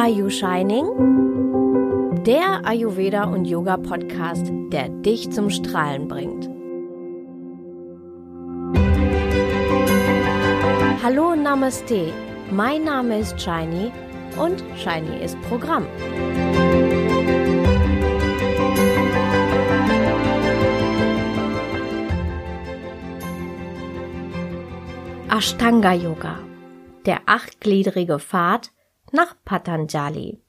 Are You Shining? Der Ayurveda und Yoga Podcast, der dich zum Strahlen bringt. Hallo Namaste, mein Name ist Shiny und Shiny ist Programm. Ashtanga Yoga, der achtgliedrige Pfad nach Patanjali.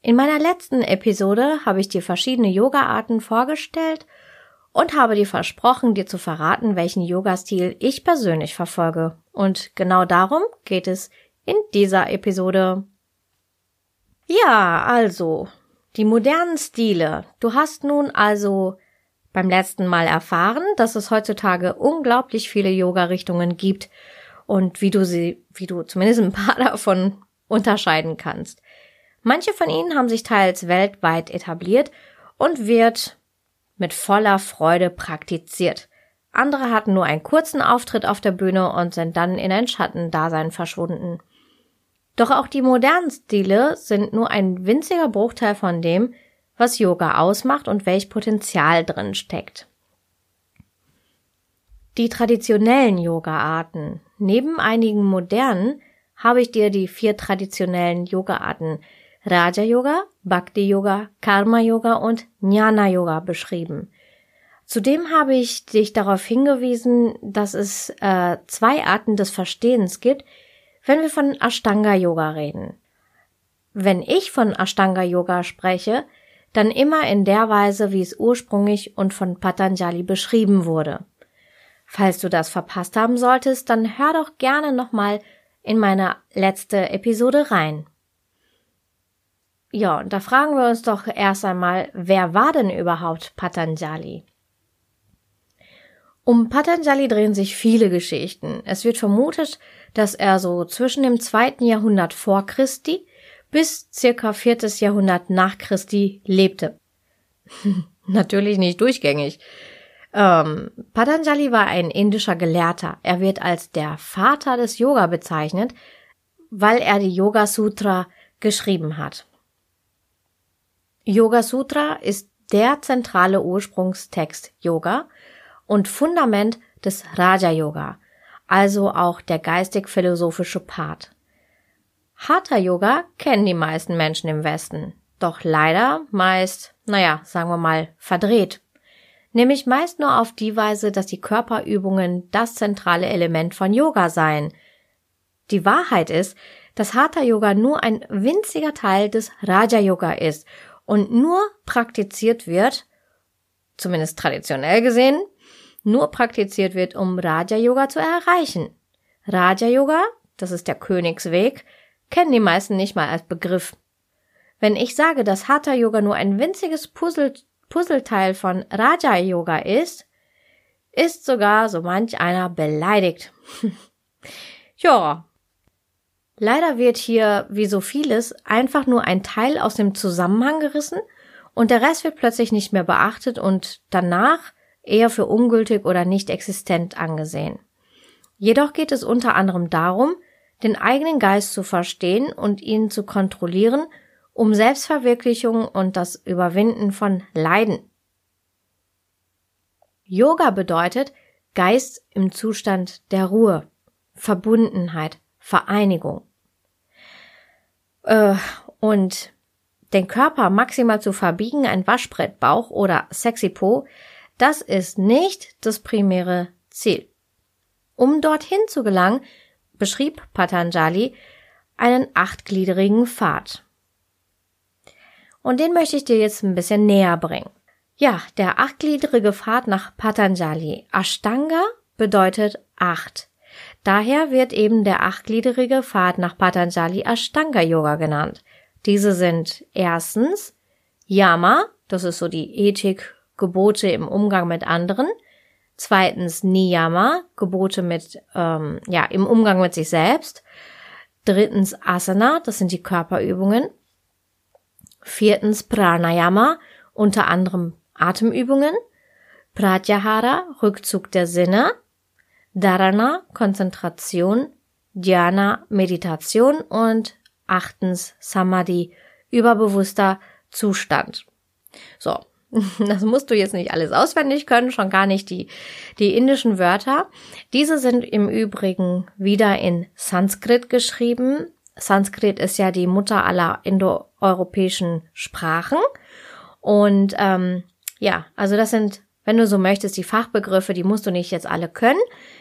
In meiner letzten Episode habe ich dir verschiedene Yoga-Arten vorgestellt und habe dir versprochen, dir zu verraten, welchen Yoga-Stil ich persönlich verfolge. Und genau darum geht es in dieser Episode. Ja, also, die modernen Stile. Du hast nun also beim letzten Mal erfahren, dass es heutzutage unglaublich viele Yoga-Richtungen gibt und wie du sie, wie du zumindest ein paar davon unterscheiden kannst. Manche von ihnen haben sich teils weltweit etabliert und wird mit voller Freude praktiziert. Andere hatten nur einen kurzen Auftritt auf der Bühne und sind dann in ein Schattendasein verschwunden. Doch auch die modernen Stile sind nur ein winziger Bruchteil von dem, was Yoga ausmacht und welch Potenzial drin steckt. Die traditionellen Yoga-Arten, neben einigen modernen, habe ich dir die vier traditionellen Yoga-Arten Raja Yoga, Bhakti Yoga, Karma Yoga und Jnana Yoga beschrieben. Zudem habe ich dich darauf hingewiesen, dass es äh, zwei Arten des Verstehens gibt, wenn wir von Ashtanga Yoga reden. Wenn ich von Ashtanga Yoga spreche, dann immer in der Weise, wie es ursprünglich und von Patanjali beschrieben wurde. Falls du das verpasst haben solltest, dann hör doch gerne nochmal in meine letzte Episode rein. Ja, und da fragen wir uns doch erst einmal, wer war denn überhaupt Patanjali? Um Patanjali drehen sich viele Geschichten. Es wird vermutet, dass er so zwischen dem zweiten Jahrhundert vor Christi bis circa viertes Jahrhundert nach Christi lebte. Natürlich nicht durchgängig. Ähm, Patanjali war ein indischer Gelehrter. Er wird als der Vater des Yoga bezeichnet, weil er die Yoga Sutra geschrieben hat. Yoga Sutra ist der zentrale Ursprungstext Yoga und Fundament des Raja Yoga, also auch der geistig-philosophische Part. Hatha Yoga kennen die meisten Menschen im Westen, doch leider meist, naja, sagen wir mal, verdreht. Nämlich meist nur auf die Weise, dass die Körperübungen das zentrale Element von Yoga seien. Die Wahrheit ist, dass Hatha Yoga nur ein winziger Teil des Raja Yoga ist und nur praktiziert wird, zumindest traditionell gesehen, nur praktiziert wird, um Raja Yoga zu erreichen. Raja Yoga, das ist der Königsweg, kennen die meisten nicht mal als Begriff. Wenn ich sage, dass Hatha Yoga nur ein winziges Puzzle, Puzzleteil von Raja Yoga ist, ist sogar so manch einer beleidigt. ja. Leider wird hier, wie so vieles, einfach nur ein Teil aus dem Zusammenhang gerissen und der Rest wird plötzlich nicht mehr beachtet und danach eher für ungültig oder nicht existent angesehen. Jedoch geht es unter anderem darum, den eigenen Geist zu verstehen und ihn zu kontrollieren, um Selbstverwirklichung und das Überwinden von Leiden. Yoga bedeutet Geist im Zustand der Ruhe, Verbundenheit, Vereinigung. Äh, und den Körper maximal zu verbiegen, ein Waschbrettbauch oder sexy Po, das ist nicht das primäre Ziel. Um dorthin zu gelangen, beschrieb Patanjali einen achtgliedrigen Pfad. Und den möchte ich dir jetzt ein bisschen näher bringen. Ja, der achtgliedrige Pfad nach Patanjali. Ashtanga bedeutet acht. Daher wird eben der achtgliedrige Pfad nach Patanjali Ashtanga Yoga genannt. Diese sind erstens Yama, das ist so die Ethik, Gebote im Umgang mit anderen. Zweitens Niyama, Gebote mit, ähm, ja, im Umgang mit sich selbst. Drittens Asana, das sind die Körperübungen. Viertens Pranayama, unter anderem Atemübungen. Pratyahara, Rückzug der Sinne. Dharana, Konzentration. Dhyana, Meditation und achtens Samadhi, überbewusster Zustand. So, das musst du jetzt nicht alles auswendig können, schon gar nicht die, die indischen Wörter. Diese sind im Übrigen wieder in Sanskrit geschrieben. Sanskrit ist ja die Mutter aller indoeuropäischen Sprachen. Und ähm, ja, also das sind, wenn du so möchtest, die Fachbegriffe, die musst du nicht jetzt alle können.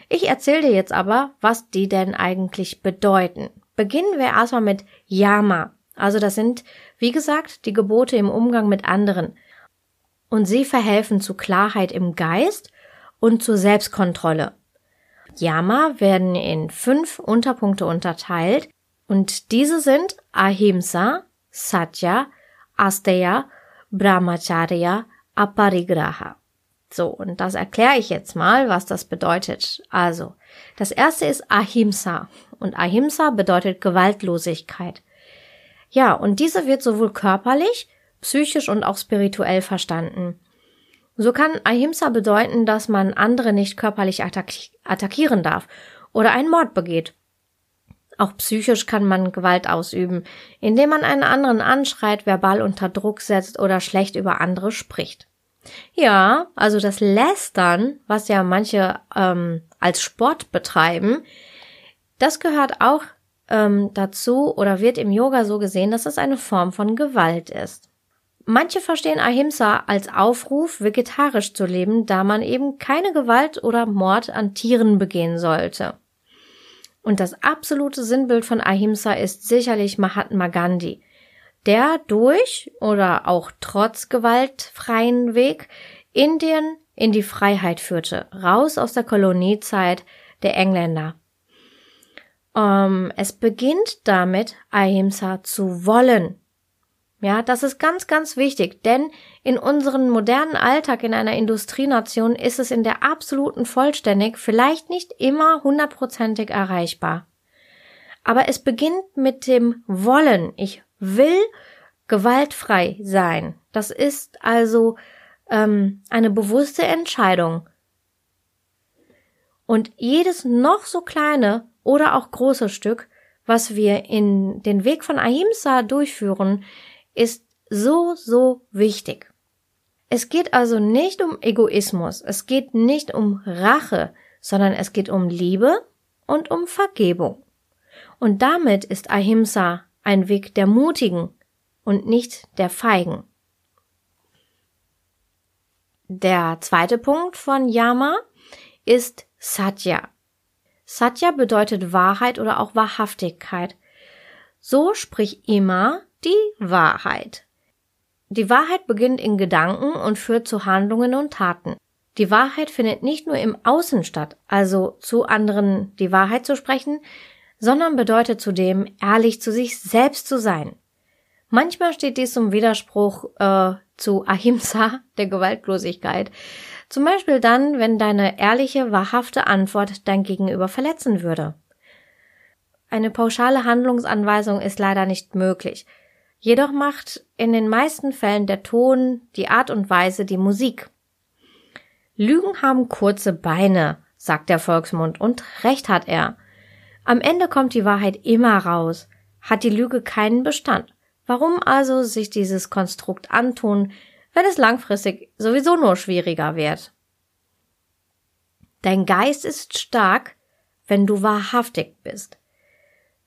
Ich erzähle dir jetzt aber, was die denn eigentlich bedeuten. Beginnen wir erstmal mit Yama. Also das sind, wie gesagt, die Gebote im Umgang mit anderen und sie verhelfen zu Klarheit im Geist und zur Selbstkontrolle. Yama werden in fünf Unterpunkte unterteilt und diese sind Ahimsa, Satya, Asteya, Brahmacharya, Aparigraha. So, und das erkläre ich jetzt mal, was das bedeutet. Also, das erste ist Ahimsa und Ahimsa bedeutet Gewaltlosigkeit. Ja, und diese wird sowohl körperlich psychisch und auch spirituell verstanden. So kann Ahimsa bedeuten, dass man andere nicht körperlich attackieren darf oder einen Mord begeht. Auch psychisch kann man Gewalt ausüben, indem man einen anderen anschreit, verbal unter Druck setzt oder schlecht über andere spricht. Ja, also das Lästern, was ja manche ähm, als Sport betreiben, das gehört auch ähm, dazu oder wird im Yoga so gesehen, dass es eine Form von Gewalt ist. Manche verstehen Ahimsa als Aufruf, vegetarisch zu leben, da man eben keine Gewalt oder Mord an Tieren begehen sollte. Und das absolute Sinnbild von Ahimsa ist sicherlich Mahatma Gandhi, der durch oder auch trotz gewaltfreien Weg Indien in die Freiheit führte, raus aus der Koloniezeit der Engländer. Ähm, es beginnt damit, Ahimsa zu wollen, ja, das ist ganz, ganz wichtig, denn in unserem modernen Alltag in einer Industrienation ist es in der absoluten Vollständig vielleicht nicht immer hundertprozentig erreichbar. Aber es beginnt mit dem Wollen. Ich will gewaltfrei sein. Das ist also ähm, eine bewusste Entscheidung. Und jedes noch so kleine oder auch große Stück, was wir in den Weg von Ahimsa durchführen, ist so, so wichtig. Es geht also nicht um Egoismus, es geht nicht um Rache, sondern es geht um Liebe und um Vergebung. Und damit ist Ahimsa ein Weg der Mutigen und nicht der Feigen. Der zweite Punkt von Yama ist Satya. Satya bedeutet Wahrheit oder auch Wahrhaftigkeit. So sprich immer die Wahrheit. Die Wahrheit beginnt in Gedanken und führt zu Handlungen und Taten. Die Wahrheit findet nicht nur im Außen statt, also zu anderen die Wahrheit zu sprechen, sondern bedeutet zudem, ehrlich zu sich selbst zu sein. Manchmal steht dies zum Widerspruch äh, zu Ahimsa, der Gewaltlosigkeit. Zum Beispiel dann, wenn deine ehrliche, wahrhafte Antwort dein Gegenüber verletzen würde. Eine pauschale Handlungsanweisung ist leider nicht möglich. Jedoch macht in den meisten Fällen der Ton, die Art und Weise die Musik. Lügen haben kurze Beine, sagt der Volksmund, und recht hat er. Am Ende kommt die Wahrheit immer raus. Hat die Lüge keinen Bestand? Warum also sich dieses Konstrukt antun, wenn es langfristig sowieso nur schwieriger wird? Dein Geist ist stark, wenn du wahrhaftig bist.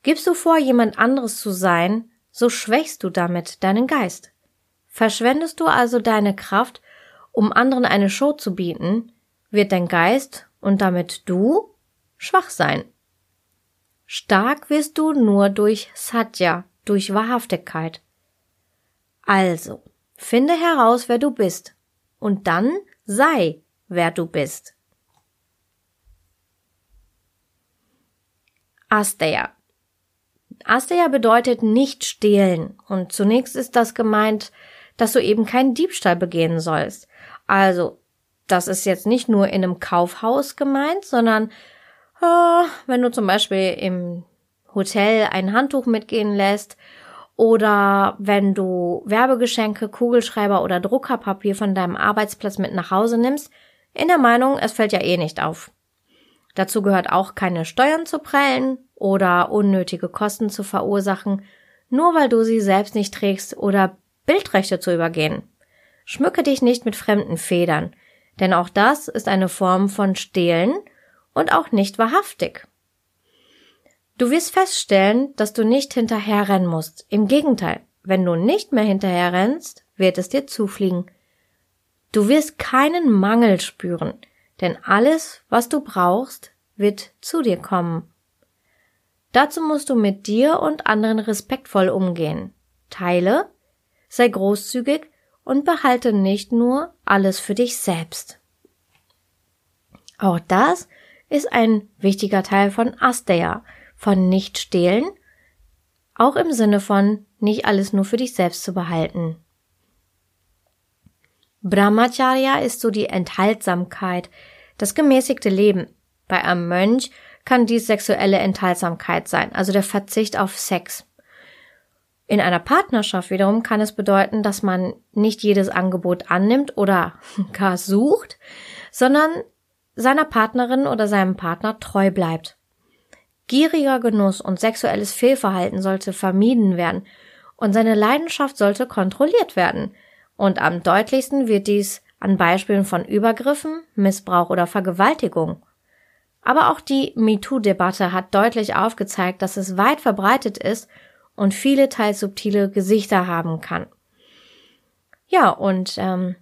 Gibst du vor, jemand anderes zu sein, so schwächst du damit deinen Geist. Verschwendest du also deine Kraft, um anderen eine Show zu bieten, wird dein Geist und damit du schwach sein. Stark wirst du nur durch Satya, durch Wahrhaftigkeit. Also, finde heraus, wer du bist, und dann sei, wer du bist. Asteya Asteya bedeutet nicht stehlen und zunächst ist das gemeint, dass du eben keinen Diebstahl begehen sollst. Also, das ist jetzt nicht nur in einem Kaufhaus gemeint, sondern äh, wenn du zum Beispiel im Hotel ein Handtuch mitgehen lässt oder wenn du Werbegeschenke, Kugelschreiber oder Druckerpapier von deinem Arbeitsplatz mit nach Hause nimmst, in der Meinung, es fällt ja eh nicht auf. Dazu gehört auch keine Steuern zu prellen oder unnötige Kosten zu verursachen, nur weil du sie selbst nicht trägst oder Bildrechte zu übergehen. Schmücke dich nicht mit fremden Federn, denn auch das ist eine Form von Stehlen und auch nicht wahrhaftig. Du wirst feststellen, dass du nicht hinterherrennen musst. Im Gegenteil, wenn du nicht mehr hinterherrennst, wird es dir zufliegen. Du wirst keinen Mangel spüren, denn alles, was du brauchst, wird zu dir kommen. Dazu musst du mit dir und anderen respektvoll umgehen. Teile, sei großzügig und behalte nicht nur alles für dich selbst. Auch das ist ein wichtiger Teil von Asteya, von nicht stehlen, auch im Sinne von nicht alles nur für dich selbst zu behalten. Brahmacharya ist so die Enthaltsamkeit, das gemäßigte Leben. Bei einem Mönch kann dies sexuelle Enthaltsamkeit sein, also der Verzicht auf Sex. In einer Partnerschaft wiederum kann es bedeuten, dass man nicht jedes Angebot annimmt oder gar sucht, sondern seiner Partnerin oder seinem Partner treu bleibt. Gieriger Genuss und sexuelles Fehlverhalten sollte vermieden werden und seine Leidenschaft sollte kontrolliert werden. Und am deutlichsten wird dies an Beispielen von Übergriffen, Missbrauch oder Vergewaltigung. Aber auch die MeToo-Debatte hat deutlich aufgezeigt, dass es weit verbreitet ist und viele teils subtile Gesichter haben kann. Ja, und ähm,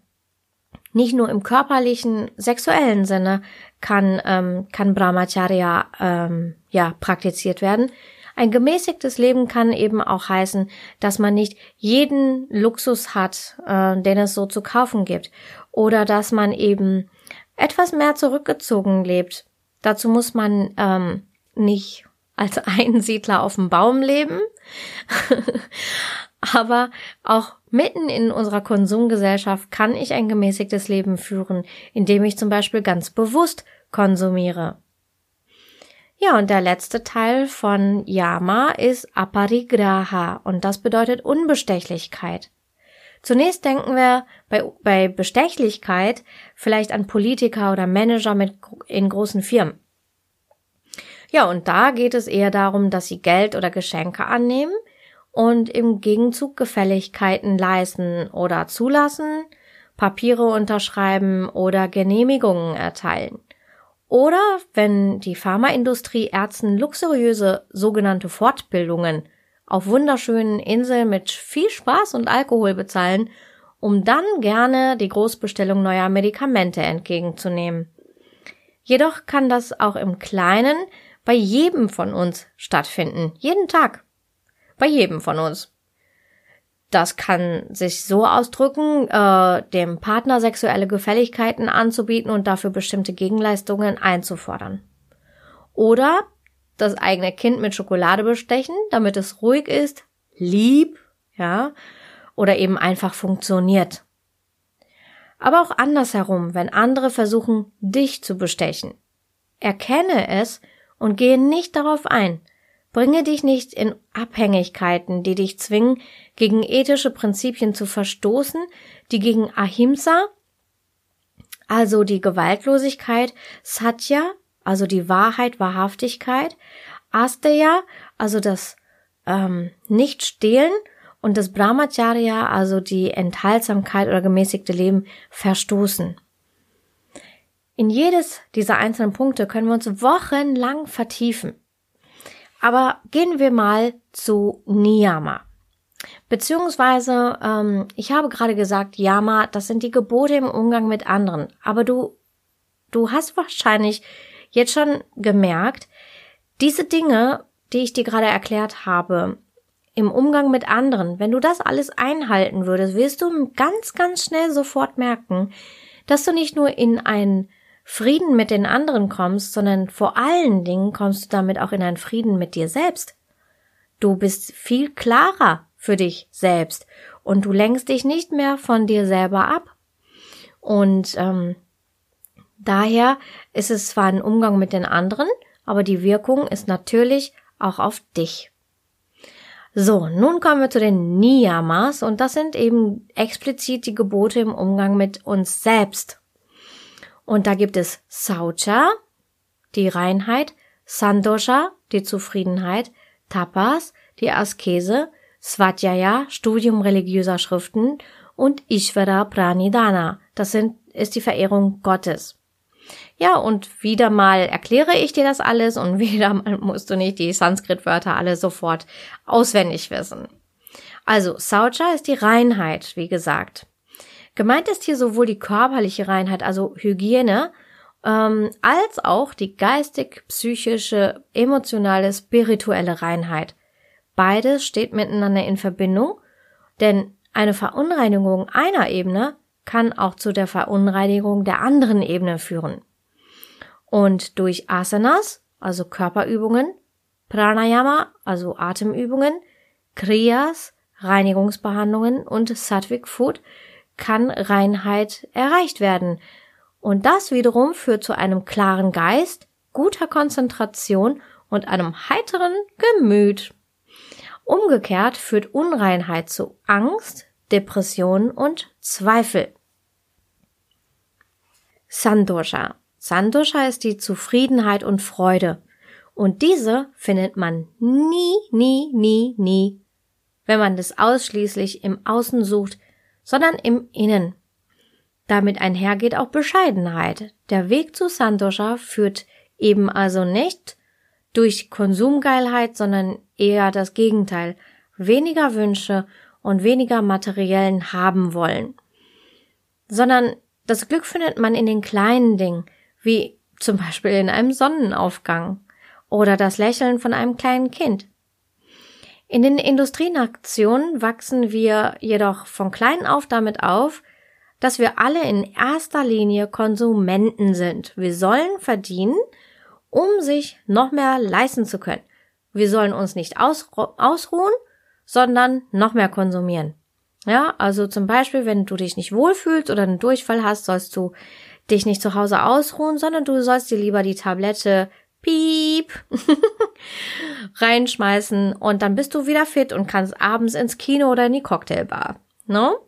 nicht nur im körperlichen, sexuellen Sinne kann, ähm, kann Brahmacharya ähm, ja, praktiziert werden. Ein gemäßigtes Leben kann eben auch heißen, dass man nicht jeden Luxus hat, äh, den es so zu kaufen gibt. Oder dass man eben etwas mehr zurückgezogen lebt. Dazu muss man ähm, nicht als Einsiedler auf dem Baum leben, aber auch mitten in unserer Konsumgesellschaft kann ich ein gemäßigtes Leben führen, indem ich zum Beispiel ganz bewusst konsumiere. Ja, und der letzte Teil von Yama ist Aparigraha und das bedeutet Unbestechlichkeit. Zunächst denken wir bei, bei Bestechlichkeit vielleicht an Politiker oder Manager mit, in großen Firmen. Ja, und da geht es eher darum, dass sie Geld oder Geschenke annehmen und im Gegenzug Gefälligkeiten leisten oder zulassen, Papiere unterschreiben oder Genehmigungen erteilen. Oder wenn die Pharmaindustrie Ärzten luxuriöse sogenannte Fortbildungen auf wunderschönen Inseln mit viel Spaß und Alkohol bezahlen, um dann gerne die Großbestellung neuer Medikamente entgegenzunehmen. Jedoch kann das auch im Kleinen bei jedem von uns stattfinden. Jeden Tag. Bei jedem von uns. Das kann sich so ausdrücken, äh, dem Partner sexuelle Gefälligkeiten anzubieten und dafür bestimmte Gegenleistungen einzufordern. Oder das eigene Kind mit Schokolade bestechen, damit es ruhig ist, lieb, ja, oder eben einfach funktioniert. Aber auch andersherum, wenn andere versuchen, dich zu bestechen. Erkenne es und gehe nicht darauf ein. Bringe dich nicht in Abhängigkeiten, die dich zwingen, gegen ethische Prinzipien zu verstoßen, die gegen Ahimsa, also die Gewaltlosigkeit, Satya, also die Wahrheit, Wahrhaftigkeit, Asteya, also das ähm, Nicht-Stehlen und das Brahmacharya, also die Enthaltsamkeit oder gemäßigte Leben, verstoßen. In jedes dieser einzelnen Punkte können wir uns wochenlang vertiefen. Aber gehen wir mal zu Niyama. Beziehungsweise, ähm, ich habe gerade gesagt, Yama, das sind die Gebote im Umgang mit anderen. Aber du, du hast wahrscheinlich jetzt schon gemerkt, diese Dinge, die ich dir gerade erklärt habe, im Umgang mit anderen, wenn du das alles einhalten würdest, wirst du ganz, ganz schnell sofort merken, dass du nicht nur in ein Frieden mit den anderen kommst, sondern vor allen Dingen kommst du damit auch in einen Frieden mit dir selbst. Du bist viel klarer für dich selbst und du lenkst dich nicht mehr von dir selber ab. Und ähm, daher ist es zwar ein Umgang mit den anderen, aber die Wirkung ist natürlich auch auf dich. So, nun kommen wir zu den Niyamas und das sind eben explizit die Gebote im Umgang mit uns selbst. Und da gibt es Saucha, die Reinheit, Sandosha, die Zufriedenheit, Tapas, die Askese, Svadhyaya, Studium religiöser Schriften und Ishvara Pranidhana, das sind, ist die Verehrung Gottes. Ja, und wieder mal erkläre ich dir das alles und wieder mal musst du nicht die Sanskrit-Wörter alle sofort auswendig wissen. Also, Saucha ist die Reinheit, wie gesagt. Gemeint ist hier sowohl die körperliche Reinheit, also Hygiene, ähm, als auch die geistig, psychische, emotionale, spirituelle Reinheit. Beides steht miteinander in Verbindung, denn eine Verunreinigung einer Ebene kann auch zu der Verunreinigung der anderen Ebene führen. Und durch Asanas, also Körperübungen, Pranayama, also Atemübungen, Kriyas, Reinigungsbehandlungen und Sattvic Food kann Reinheit erreicht werden. Und das wiederum führt zu einem klaren Geist, guter Konzentration und einem heiteren Gemüt. Umgekehrt führt Unreinheit zu Angst, Depression und Zweifel. Sandosha. Sandosha ist die Zufriedenheit und Freude. Und diese findet man nie, nie, nie, nie, wenn man das ausschließlich im Außen sucht, sondern im Innen. Damit einhergeht auch Bescheidenheit. Der Weg zu Sandosha führt eben also nicht durch Konsumgeilheit, sondern eher das Gegenteil. Weniger Wünsche und weniger materiellen haben wollen. Sondern das Glück findet man in den kleinen Dingen, wie zum Beispiel in einem Sonnenaufgang oder das Lächeln von einem kleinen Kind. In den Industrienationen wachsen wir jedoch von klein auf damit auf, dass wir alle in erster Linie Konsumenten sind. Wir sollen verdienen, um sich noch mehr leisten zu können. Wir sollen uns nicht ausruhen, sondern noch mehr konsumieren. Ja, also zum Beispiel, wenn du dich nicht wohlfühlst oder einen Durchfall hast, sollst du dich nicht zu Hause ausruhen, sondern du sollst dir lieber die Tablette piep reinschmeißen und dann bist du wieder fit und kannst abends ins Kino oder in die Cocktailbar. No?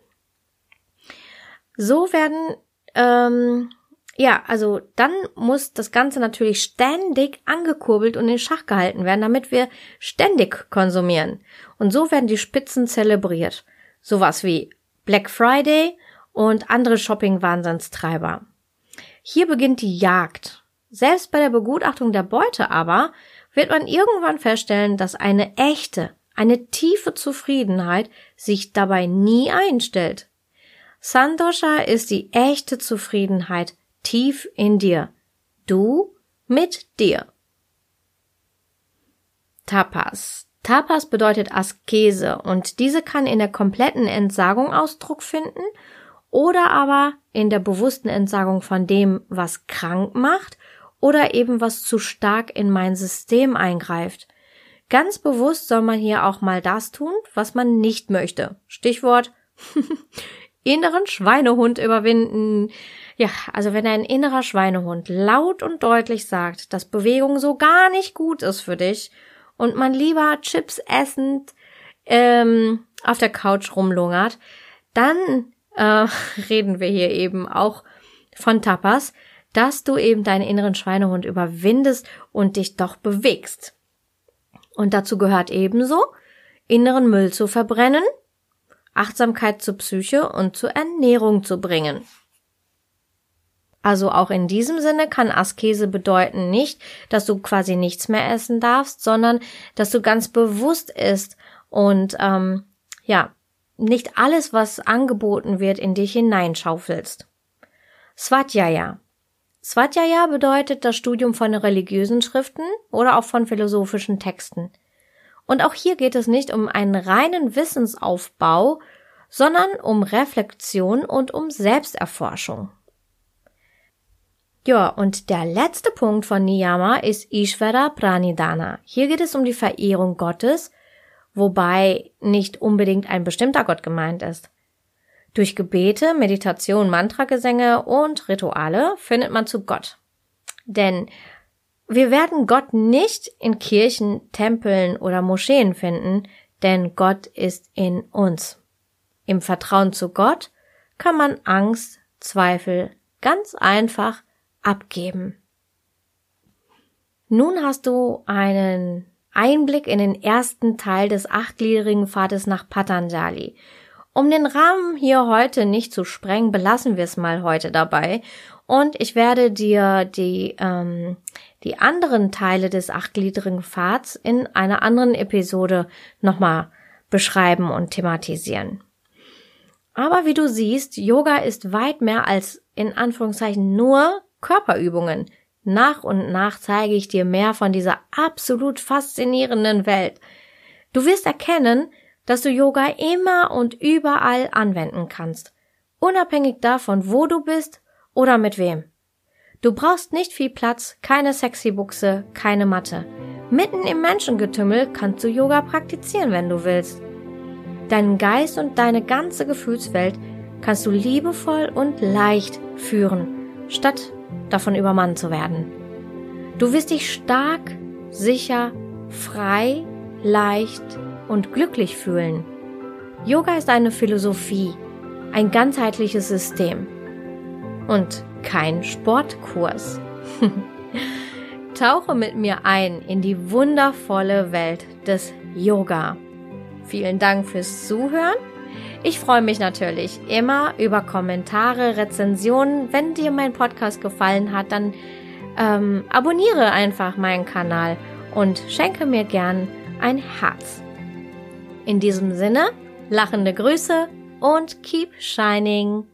So werden, ähm, ja, also dann muss das Ganze natürlich ständig angekurbelt und in Schach gehalten werden, damit wir ständig konsumieren. Und so werden die Spitzen zelebriert. Sowas wie Black Friday und andere Shopping-Wahnsinnstreiber. Hier beginnt die Jagd. Selbst bei der Begutachtung der Beute aber wird man irgendwann feststellen, dass eine echte, eine tiefe Zufriedenheit sich dabei nie einstellt. Sandosha ist die echte Zufriedenheit tief in dir. Du mit dir. Tapas. Tapas bedeutet Askese und diese kann in der kompletten Entsagung Ausdruck finden oder aber in der bewussten Entsagung von dem, was krank macht oder eben was zu stark in mein System eingreift. Ganz bewusst soll man hier auch mal das tun, was man nicht möchte. Stichwort inneren Schweinehund überwinden. Ja, also wenn ein innerer Schweinehund laut und deutlich sagt, dass Bewegung so gar nicht gut ist für dich und man lieber Chips essend ähm, auf der Couch rumlungert, dann äh, reden wir hier eben auch von Tapas, dass du eben deinen inneren Schweinehund überwindest und dich doch bewegst. Und dazu gehört ebenso, inneren Müll zu verbrennen, Achtsamkeit zur Psyche und zur Ernährung zu bringen. Also auch in diesem Sinne kann Askese bedeuten nicht, dass du quasi nichts mehr essen darfst, sondern dass du ganz bewusst isst und ähm, ja, nicht alles, was angeboten wird, in dich hineinschaufelst. Svadhyaya. Svadhyaya bedeutet das Studium von religiösen Schriften oder auch von philosophischen Texten. Und auch hier geht es nicht um einen reinen Wissensaufbau, sondern um Reflexion und um Selbsterforschung. Ja, und der letzte Punkt von Niyama ist Ishvara Pranidhana. Hier geht es um die Verehrung Gottes, wobei nicht unbedingt ein bestimmter Gott gemeint ist. Durch Gebete, Meditation, Mantragesänge und Rituale findet man zu Gott. Denn wir werden Gott nicht in Kirchen, Tempeln oder Moscheen finden, denn Gott ist in uns. Im Vertrauen zu Gott kann man Angst, Zweifel ganz einfach abgeben. Nun hast du einen Einblick in den ersten Teil des achtgliedrigen Pfades nach Patanjali. Um den Rahmen hier heute nicht zu sprengen, belassen wir es mal heute dabei. Und ich werde dir die, ähm, die anderen Teile des achtgliedrigen Pfads in einer anderen Episode nochmal beschreiben und thematisieren. Aber wie du siehst, Yoga ist weit mehr als in Anführungszeichen nur Körperübungen. Nach und nach zeige ich dir mehr von dieser absolut faszinierenden Welt. Du wirst erkennen, dass du Yoga immer und überall anwenden kannst, unabhängig davon, wo du bist oder mit wem. Du brauchst nicht viel Platz, keine sexy Buchse, keine Matte. Mitten im Menschengetümmel kannst du Yoga praktizieren, wenn du willst. Deinen Geist und deine ganze Gefühlswelt kannst du liebevoll und leicht führen, statt davon übermannt zu werden. Du wirst dich stark, sicher, frei, leicht und glücklich fühlen. Yoga ist eine Philosophie, ein ganzheitliches System und kein Sportkurs. Tauche mit mir ein in die wundervolle Welt des Yoga. Vielen Dank fürs Zuhören. Ich freue mich natürlich immer über Kommentare, Rezensionen. Wenn dir mein Podcast gefallen hat, dann ähm, abonniere einfach meinen Kanal und schenke mir gern ein Herz. In diesem Sinne, lachende Grüße und keep shining.